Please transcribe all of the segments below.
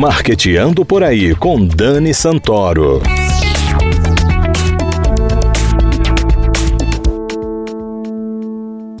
Marqueteando por aí com Dani Santoro.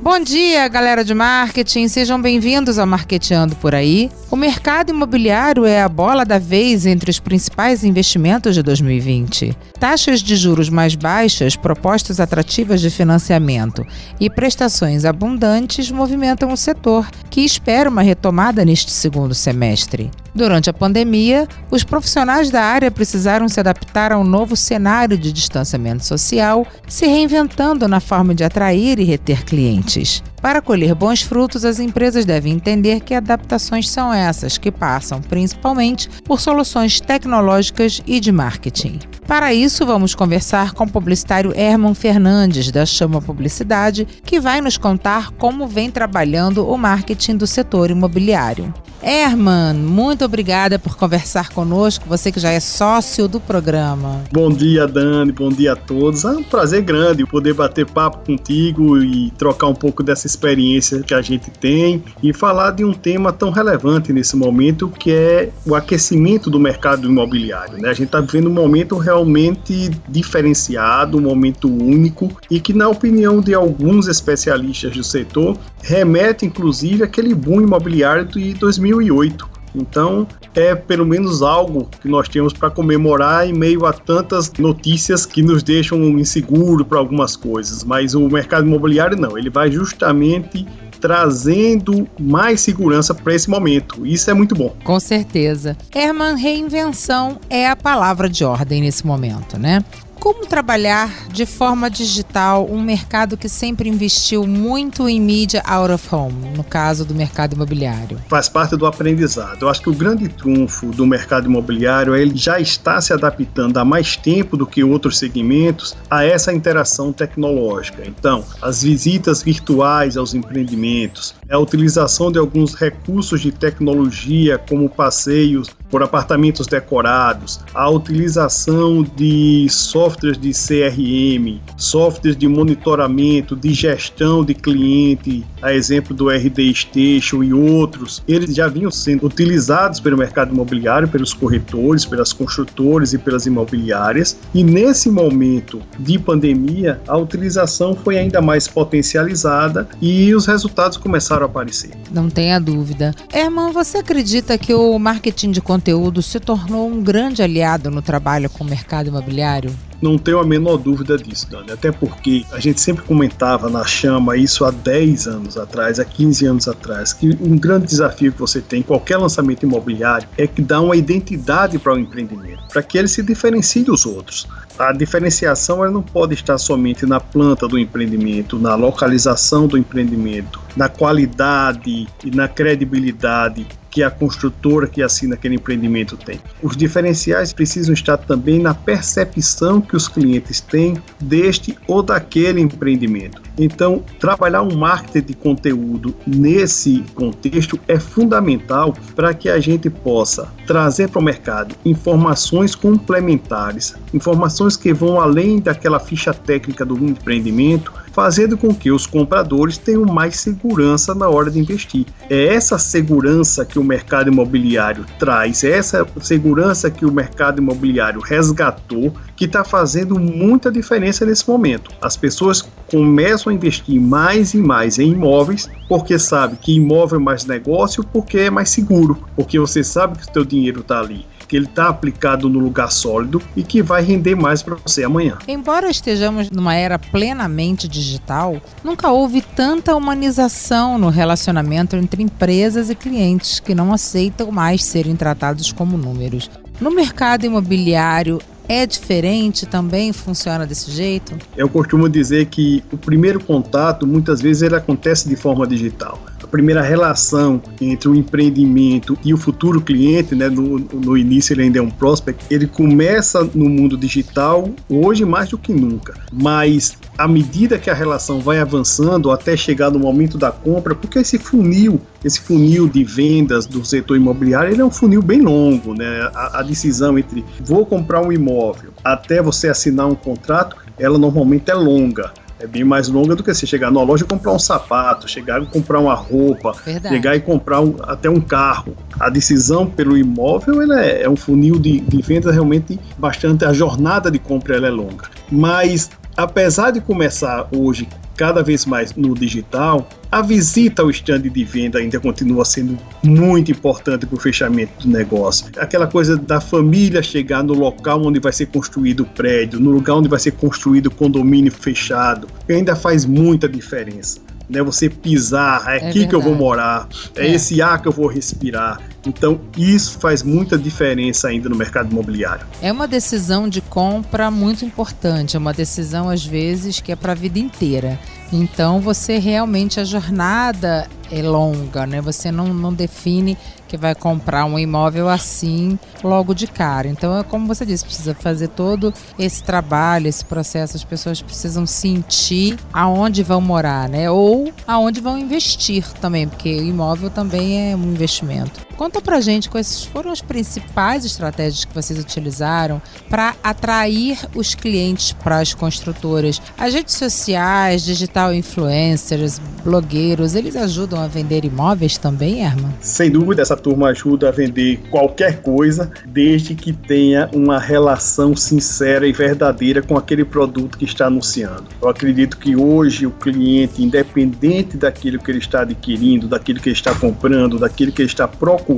Bom dia, galera de marketing. Sejam bem-vindos ao Marketeando por aí. O mercado imobiliário é a bola da vez entre os principais investimentos de 2020. Taxas de juros mais baixas, propostas atrativas de financiamento e prestações abundantes movimentam o setor, que espera uma retomada neste segundo semestre. Durante a pandemia, os profissionais da área precisaram se adaptar a um novo cenário de distanciamento social, se reinventando na forma de atrair e reter clientes. Para colher bons frutos, as empresas devem entender que adaptações são essas, que passam principalmente por soluções tecnológicas e de marketing. Para isso, vamos conversar com o publicitário Herman Fernandes, da Chama Publicidade, que vai nos contar como vem trabalhando o marketing do setor imobiliário. Herman, muito obrigada por conversar conosco, você que já é sócio do programa. Bom dia, Dani, bom dia a todos. É um prazer grande poder bater papo contigo e trocar um pouco dessa experiência que a gente tem e falar de um tema tão relevante nesse momento que é o aquecimento do mercado imobiliário. Né? A gente está vivendo um momento realmente diferenciado, um momento único e que, na opinião de alguns especialistas do setor, remete inclusive àquele boom imobiliário de 2008. Então, é pelo menos algo que nós temos para comemorar em meio a tantas notícias que nos deixam inseguro para algumas coisas. Mas o mercado imobiliário não, ele vai justamente trazendo mais segurança para esse momento. Isso é muito bom. Com certeza. Herman, reinvenção é a palavra de ordem nesse momento, né? Como trabalhar de forma digital um mercado que sempre investiu muito em mídia out of home, no caso do mercado imobiliário? Faz parte do aprendizado. Eu acho que o grande trunfo do mercado imobiliário é ele já está se adaptando há mais tempo do que outros segmentos a essa interação tecnológica. Então, as visitas virtuais aos empreendimentos, a utilização de alguns recursos de tecnologia, como passeios por apartamentos decorados, a utilização de software softwares de CRM, softwares de monitoramento, de gestão de cliente, a exemplo do RD Station e outros, eles já vinham sendo utilizados pelo mercado imobiliário, pelos corretores, pelas construtores e pelas imobiliárias. E nesse momento de pandemia, a utilização foi ainda mais potencializada e os resultados começaram a aparecer. Não tenha dúvida. Herman, você acredita que o marketing de conteúdo se tornou um grande aliado no trabalho com o mercado imobiliário? Não tenho a menor dúvida disso, Dani. Até porque a gente sempre comentava na chama isso há 10 anos atrás, há 15 anos atrás, que um grande desafio que você tem em qualquer lançamento imobiliário é que dá uma identidade para o empreendimento, para que ele se diferencie dos outros. A diferenciação ela não pode estar somente na planta do empreendimento, na localização do empreendimento, na qualidade e na credibilidade que a construtora que assina aquele empreendimento tem. Os diferenciais precisam estar também na percepção que os clientes têm deste ou daquele empreendimento. Então, trabalhar um marketing de conteúdo nesse contexto é fundamental para que a gente possa trazer para o mercado informações complementares, informações que vão além daquela ficha técnica do empreendimento, fazendo com que os compradores tenham mais segurança na hora de investir. É essa segurança que o mercado imobiliário traz, é essa segurança que o mercado imobiliário resgatou, que está fazendo muita diferença nesse momento. As pessoas começam a investir mais e mais em imóveis porque sabe que imóvel é mais negócio, porque é mais seguro, porque você sabe que o seu dinheiro está ali que ele está aplicado no lugar sólido e que vai render mais para você amanhã. Embora estejamos numa era plenamente digital, nunca houve tanta humanização no relacionamento entre empresas e clientes que não aceitam mais serem tratados como números. No mercado imobiliário, é diferente também? Funciona desse jeito? Eu costumo dizer que o primeiro contato, muitas vezes, ele acontece de forma digital primeira relação entre o empreendimento e o futuro cliente, né, no, no início ele ainda é um prospect, ele começa no mundo digital hoje mais do que nunca, mas à medida que a relação vai avançando até chegar no momento da compra, porque esse funil, esse funil de vendas do setor imobiliário, ele é um funil bem longo, né? A, a decisão entre vou comprar um imóvel até você assinar um contrato, ela normalmente é longa É bem mais longa do que você chegar na loja e comprar um sapato, chegar e comprar uma roupa, Verdade. chegar e comprar um, até um carro. A decisão pelo imóvel ela é, é um funil de, de venda realmente bastante. A jornada de compra ela é longa. Mas apesar de começar hoje cada vez mais no digital, a visita ao stand de venda ainda continua sendo muito importante para o fechamento do negócio. Aquela coisa da família chegar no local onde vai ser construído o prédio, no lugar onde vai ser construído o condomínio fechado, ainda faz muita diferença né? Você pisar, é, é aqui verdade. que eu vou morar, é, é, esse ar que eu vou respirar. Então, isso faz muita diferença ainda no mercado imobiliário. É uma decisão de compra muito importante, é uma decisão às vezes que é para a vida inteira. Então, você realmente a jornada é longa, né? Você não, não define que vai comprar um imóvel assim logo de cara. Então, é como você disse, precisa fazer todo esse trabalho, esse processo. As pessoas precisam sentir aonde vão morar, né? Ou aonde vão investir também, porque imóvel também é um investimento. Conta pra gente quais foram as principais estratégias que vocês utilizaram para atrair os clientes para as construtoras. As redes sociais, digital influencers, blogueiros, eles ajudam a vender imóveis também, Herman? Sem dúvida, essa turma ajuda a vender qualquer coisa, desde que tenha uma relação sincera e verdadeira com aquele produto que está anunciando. Eu acredito que hoje o cliente, independente daquilo que ele está adquirindo, daquilo que ele está comprando, daquilo que ele está procurando,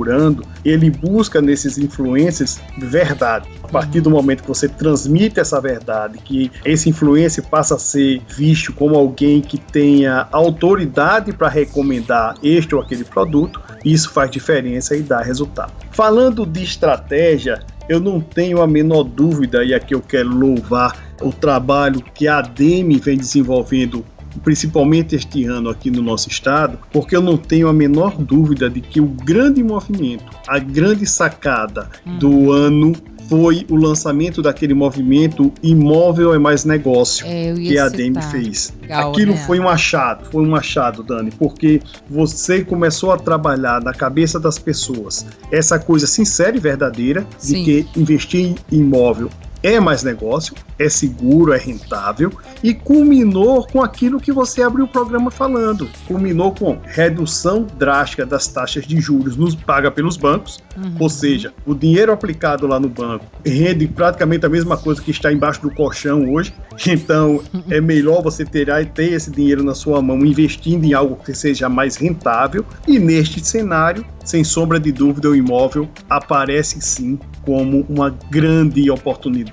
ele busca nesses influencers verdade. A partir do momento que você transmite essa verdade, que esse influencer passa a ser visto como alguém que tenha autoridade para recomendar este ou aquele produto, isso faz diferença e dá resultado. Falando de estratégia, eu não tenho a menor dúvida, e aqui eu quero louvar o trabalho que a ADEME vem desenvolvendo principalmente este ano aqui no nosso estado, porque eu não tenho a menor dúvida de que o grande movimento, a grande sacada hum. do ano foi o lançamento daquele movimento imóvel é mais negócio é, que a Demi fez. Legal, Aquilo né? foi um achado, foi um achado, Dani, porque você começou a trabalhar na cabeça das pessoas essa coisa sincera e verdadeira Sim. de que investir em imóvel é mais negócio, é seguro, é rentável e culminou com aquilo que você abriu o programa falando. Culminou com redução drástica das taxas de juros nos paga pelos bancos, uhum. ou seja, o dinheiro aplicado lá no banco rende praticamente a mesma coisa que está embaixo do colchão hoje. Então, é melhor você ter, ter esse dinheiro na sua mão investindo em algo que seja mais rentável. E neste cenário, sem sombra de dúvida, o imóvel aparece sim como uma grande oportunidade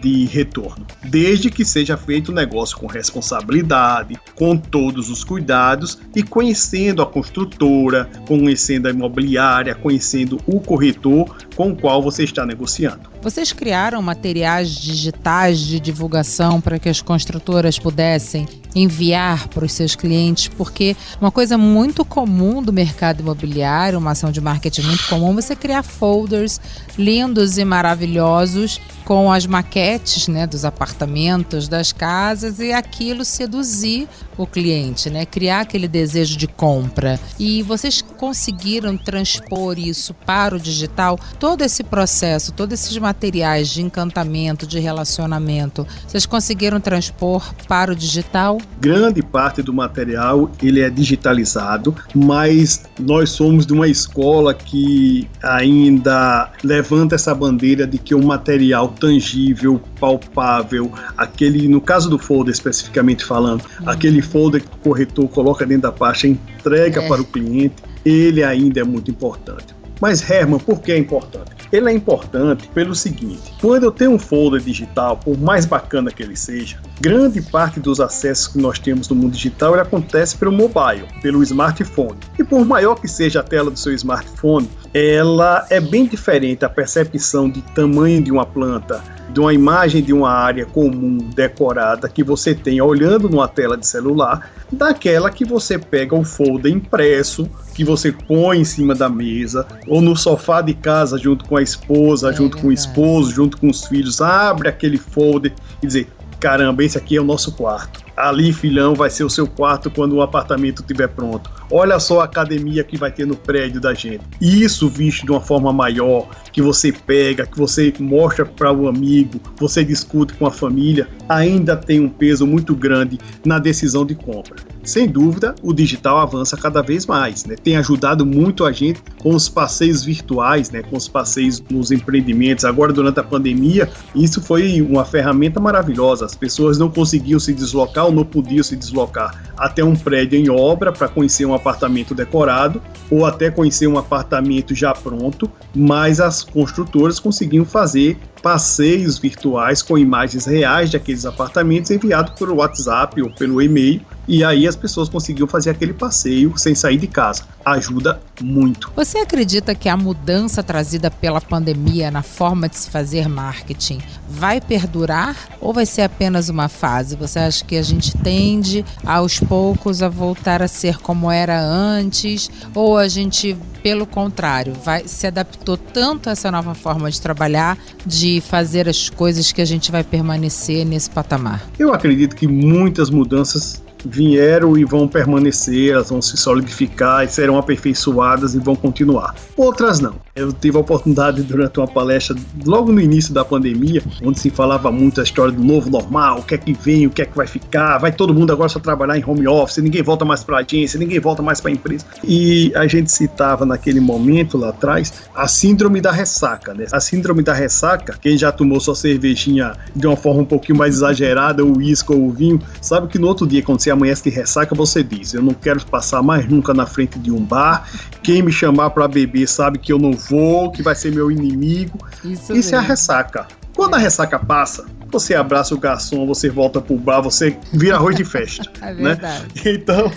de retorno, desde que seja feito o negócio com responsabilidade, com todos os cuidados e conhecendo a construtora, conhecendo a imobiliária, conhecendo o corretor com o qual você está negociando. Vocês criaram materiais digitais de divulgação para que as construtoras pudessem enviar para os seus clientes, porque uma coisa muito comum do mercado imobiliário, uma ação de marketing muito comum, é você criar folders lindos e maravilhosos com as maquetes né, dos apartamentos, das casas e aquilo seduzir o cliente, né, criar aquele desejo de compra. E vocês conseguiram transpor isso para o digital? Todo esse processo, todos esses materiais de encantamento, de relacionamento, vocês conseguiram transpor para o digital? Grande parte do material ele é digitalizado, mas nós somos de uma escola que ainda levanta essa bandeira de que o material tangível, palpável, aquele, no caso do folder especificamente falando, uhum. aquele folder que o corretor coloca dentro da pasta, entrega é. para o cliente, ele ainda é muito importante. Mas Herman, por que é importante? Ele é importante pelo seguinte: quando eu tenho um folder digital, por mais bacana que ele seja, grande parte dos acessos que nós temos no mundo digital ele acontece pelo mobile, pelo smartphone. E por maior que seja a tela do seu smartphone, ela é bem diferente a percepção de tamanho de uma planta, de uma imagem de uma área comum decorada que você tem olhando numa tela de celular, daquela que você pega o folder impresso, que você põe em cima da mesa, ou no sofá de casa junto com a esposa, é junto verdade. com o esposo, junto com os filhos, abre aquele folder e dizer: caramba, esse aqui é o nosso quarto ali, filhão, vai ser o seu quarto quando o apartamento estiver pronto. Olha só a academia que vai ter no prédio da gente. Isso visto de uma forma maior, que você pega, que você mostra para o amigo, você discute com a família, ainda tem um peso muito grande na decisão de compra. Sem dúvida, o digital avança cada vez mais, né? Tem ajudado muito a gente com os passeios virtuais, né? Com os passeios nos empreendimentos. Agora, durante a pandemia, isso foi uma ferramenta maravilhosa. As pessoas não conseguiam se deslocar ou não podiam se deslocar até um prédio em obra para conhecer um apartamento decorado ou até conhecer um apartamento já pronto, mas as construtoras conseguiam fazer passeios virtuais com imagens reais de aqueles apartamentos enviados pelo WhatsApp ou pelo e-mail e aí as pessoas conseguiam fazer aquele passeio sem sair de casa. Ajuda muito. Você acredita que a mudança trazida pela pandemia na forma de se fazer marketing vai perdurar ou vai ser apenas uma fase? Você acha que a gente tende aos poucos a voltar a ser como era antes ou a gente pelo contrário, vai se adaptou tanto a essa nova forma de trabalhar, de fazer as coisas que a gente vai permanecer nesse patamar? Eu acredito que muitas mudanças vieram e vão permanecer, elas vão se solidificar e serão aperfeiçoadas e vão continuar. Outras não. Eu tive a oportunidade durante uma palestra logo no início da pandemia, onde se falava muito a história do novo normal, o que é que vem, o que é que vai ficar, vai todo mundo agora só trabalhar em home office, ninguém volta mais para a agência, ninguém volta mais para a empresa. E a gente citava naquele momento lá atrás a síndrome da ressaca, né? A síndrome da ressaca, quem já tomou sua cervejinha de uma forma um pouquinho mais exagerada, o uísque ou o vinho, sabe que no outro dia quando você amanhece de ressaca, você diz: Eu não quero passar mais nunca na frente de um bar. Quem me chamar para beber sabe que eu não vou, que vai ser meu inimigo. Isso, Isso é a ressaca. Quando a ressaca passa, você abraça o garçom, você volta pro bar, você vira arroz de festa. é né? Né? Então,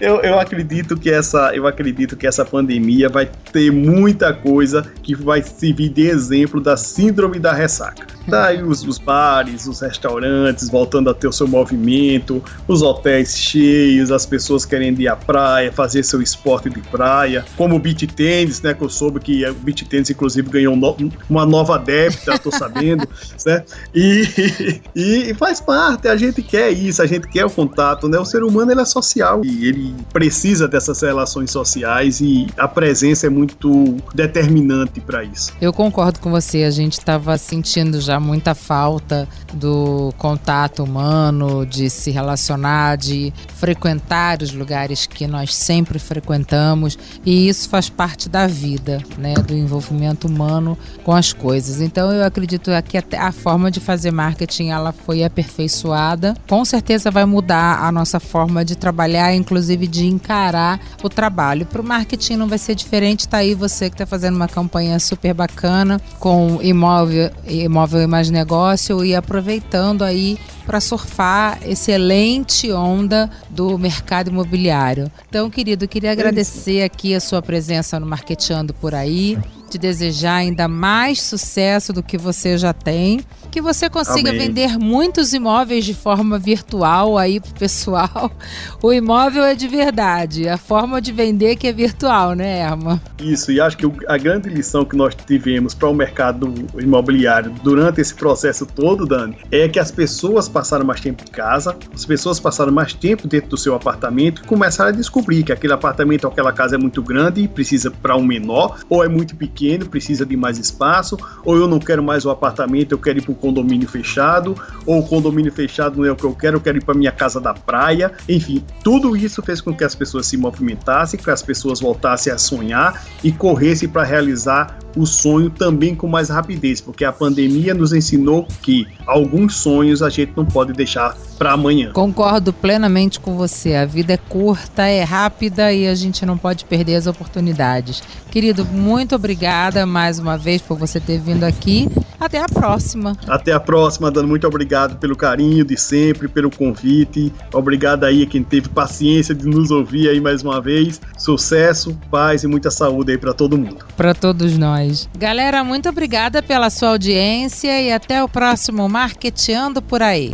eu, eu acredito que essa, eu acredito que essa pandemia vai ter muita coisa que vai servir de exemplo da síndrome da ressaca. Daí os, os bares, os restaurantes voltando a ter o seu movimento, os hotéis cheios, as pessoas querendo ir à praia, fazer seu esporte de praia, como o beach tênis, né? Que eu soube que o beach tênis, inclusive, ganhou no, uma nova débita, tô sabendo, né? E, e, faz parte, a gente quer isso, a gente quer o contato, né? O ser humano ele é social e ele precisa dessas relações sociais e a presença é muito determinante para isso. Eu concordo com você, a gente estava sentindo já muita falta do contato humano, de se relacionar, de frequentar os lugares que nós sempre frequentamos e isso faz parte da vida, né? Do envolvimento humano com as coisas. Então eu acredito que até a forma de fazer marketing ela foi aperfeiçoada. Com certeza vai mudar a nossa forma de trabalhar, inclusive de encarar o trabalho. Para o marketing não vai ser diferente. Tá aí você que está fazendo uma campanha super bacana com imóvel, imóvel e mais negócio e aproveitando aí para surfar excelente onda do mercado imobiliário. Então, querido, queria agradecer aqui a sua presença no Marqueteando por aí, te desejar ainda mais sucesso do que você já tem que você consiga Amém. vender muitos imóveis de forma virtual aí pro pessoal. O imóvel é de verdade, a forma de vender que é virtual, né, Erma? Isso, e acho que a grande lição que nós tivemos para o mercado imobiliário durante esse processo todo, Dani, é que as pessoas passaram mais tempo em casa, as pessoas passaram mais tempo dentro do seu apartamento e começaram a descobrir que aquele apartamento ou aquela casa é muito grande e precisa para um menor, ou é muito pequeno, precisa de mais espaço, ou eu não quero mais o apartamento, eu quero ir para condomínio fechado, ou o condomínio fechado não é o que eu quero, eu quero ir para minha casa da praia. Enfim, tudo isso fez com que as pessoas se movimentassem, que as pessoas voltassem a sonhar e corressem para realizar o sonho também com mais rapidez, porque a pandemia nos ensinou que alguns sonhos a gente não pode deixar para amanhã. Concordo plenamente com você. A vida é curta, é rápida e a gente não pode perder as oportunidades. Querido, muito obrigada mais uma vez por você ter vindo aqui. Até a próxima. Até a próxima, Dando. Muito obrigado pelo carinho de sempre, pelo convite. Obrigado aí a quem teve paciência de nos ouvir aí mais uma vez. Sucesso, paz e muita saúde aí para todo mundo. Para todos nós. Galera, muito obrigada pela sua audiência e até o próximo Marqueteando por aí.